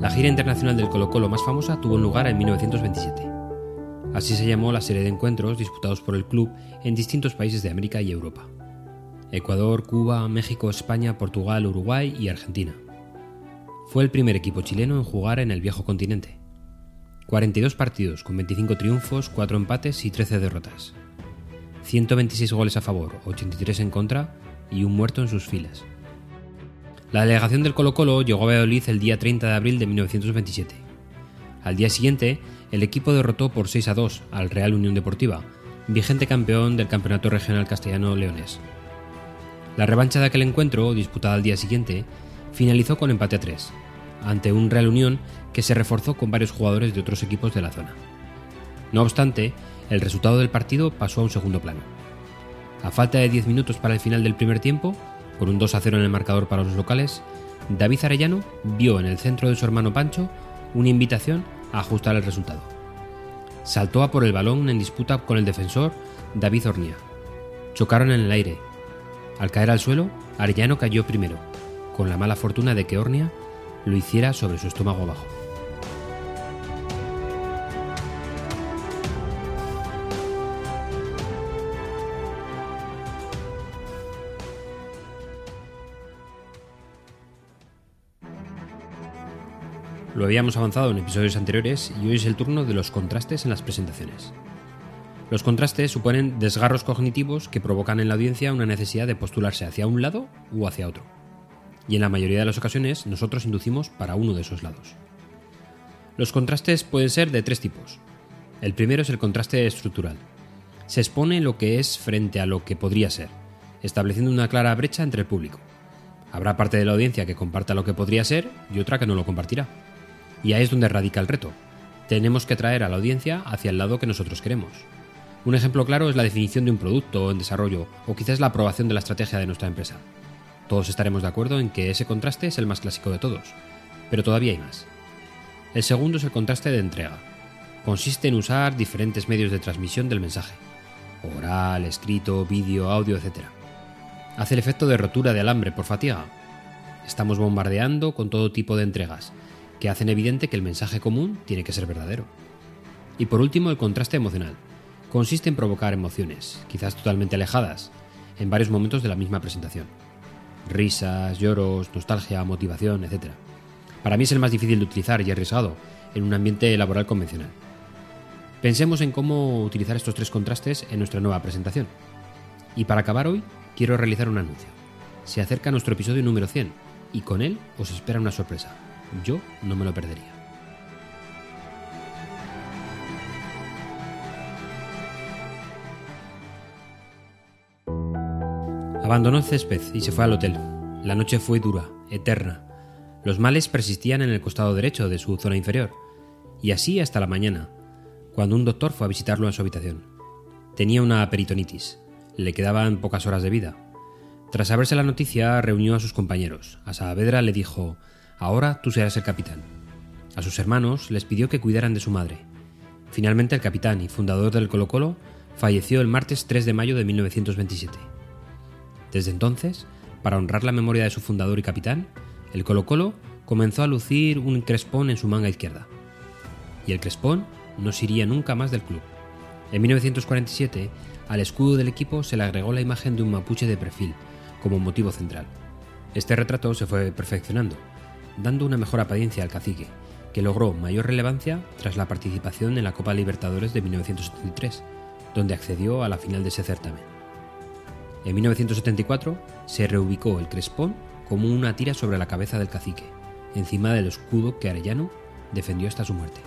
La gira internacional del Colo Colo más famosa tuvo lugar en 1927. Así se llamó la serie de encuentros disputados por el club en distintos países de América y Europa. Ecuador, Cuba, México, España, Portugal, Uruguay y Argentina. Fue el primer equipo chileno en jugar en el viejo continente. 42 partidos con 25 triunfos, 4 empates y 13 derrotas. 126 goles a favor, 83 en contra y un muerto en sus filas. La delegación del Colo Colo llegó a Valladolid el día 30 de abril de 1927. Al día siguiente, el equipo derrotó por 6 a 2 al Real Unión Deportiva, vigente campeón del Campeonato Regional Castellano Leones. La revancha de aquel encuentro, disputada al día siguiente, finalizó con empate a 3, ante un Real Unión que se reforzó con varios jugadores de otros equipos de la zona. No obstante, el resultado del partido pasó a un segundo plano. A falta de 10 minutos para el final del primer tiempo, con un 2 a 0 en el marcador para los locales, David Arellano vio en el centro de su hermano Pancho una invitación a ajustar el resultado. Saltó a por el balón en disputa con el defensor David Ornia. Chocaron en el aire. Al caer al suelo, Arellano cayó primero, con la mala fortuna de que Ornia lo hiciera sobre su estómago abajo. Lo habíamos avanzado en episodios anteriores y hoy es el turno de los contrastes en las presentaciones. Los contrastes suponen desgarros cognitivos que provocan en la audiencia una necesidad de postularse hacia un lado u hacia otro. Y en la mayoría de las ocasiones nosotros inducimos para uno de esos lados. Los contrastes pueden ser de tres tipos. El primero es el contraste estructural. Se expone lo que es frente a lo que podría ser, estableciendo una clara brecha entre el público. Habrá parte de la audiencia que comparta lo que podría ser y otra que no lo compartirá. Y ahí es donde radica el reto. Tenemos que traer a la audiencia hacia el lado que nosotros queremos. Un ejemplo claro es la definición de un producto en desarrollo o quizás la aprobación de la estrategia de nuestra empresa. Todos estaremos de acuerdo en que ese contraste es el más clásico de todos, pero todavía hay más. El segundo es el contraste de entrega. Consiste en usar diferentes medios de transmisión del mensaje, oral, escrito, vídeo, audio, etc. Hace el efecto de rotura de alambre por fatiga. Estamos bombardeando con todo tipo de entregas, que hacen evidente que el mensaje común tiene que ser verdadero. Y por último, el contraste emocional. Consiste en provocar emociones, quizás totalmente alejadas, en varios momentos de la misma presentación. Risas, lloros, nostalgia, motivación, etc. Para mí es el más difícil de utilizar y arriesgado en un ambiente laboral convencional. Pensemos en cómo utilizar estos tres contrastes en nuestra nueva presentación. Y para acabar hoy, quiero realizar un anuncio. Se acerca nuestro episodio número 100 y con él os espera una sorpresa. Yo no me lo perdería. Abandonó césped y se fue al hotel. La noche fue dura, eterna. Los males persistían en el costado derecho de su zona inferior, y así hasta la mañana, cuando un doctor fue a visitarlo en su habitación. Tenía una peritonitis, le quedaban pocas horas de vida. Tras saberse la noticia, reunió a sus compañeros. A Saavedra le dijo Ahora tú serás el capitán. A sus hermanos les pidió que cuidaran de su madre. Finalmente el capitán y fundador del Colo Colo falleció el martes 3 de mayo de 1927. Desde entonces, para honrar la memoria de su fundador y capitán, el Colo Colo comenzó a lucir un crespón en su manga izquierda. Y el crespón no se iría nunca más del club. En 1947, al escudo del equipo se le agregó la imagen de un mapuche de perfil, como motivo central. Este retrato se fue perfeccionando, dando una mejor apariencia al cacique, que logró mayor relevancia tras la participación en la Copa Libertadores de 1973, donde accedió a la final de ese certamen. En 1974 se reubicó el crespón como una tira sobre la cabeza del cacique, encima del escudo que Arellano defendió hasta su muerte.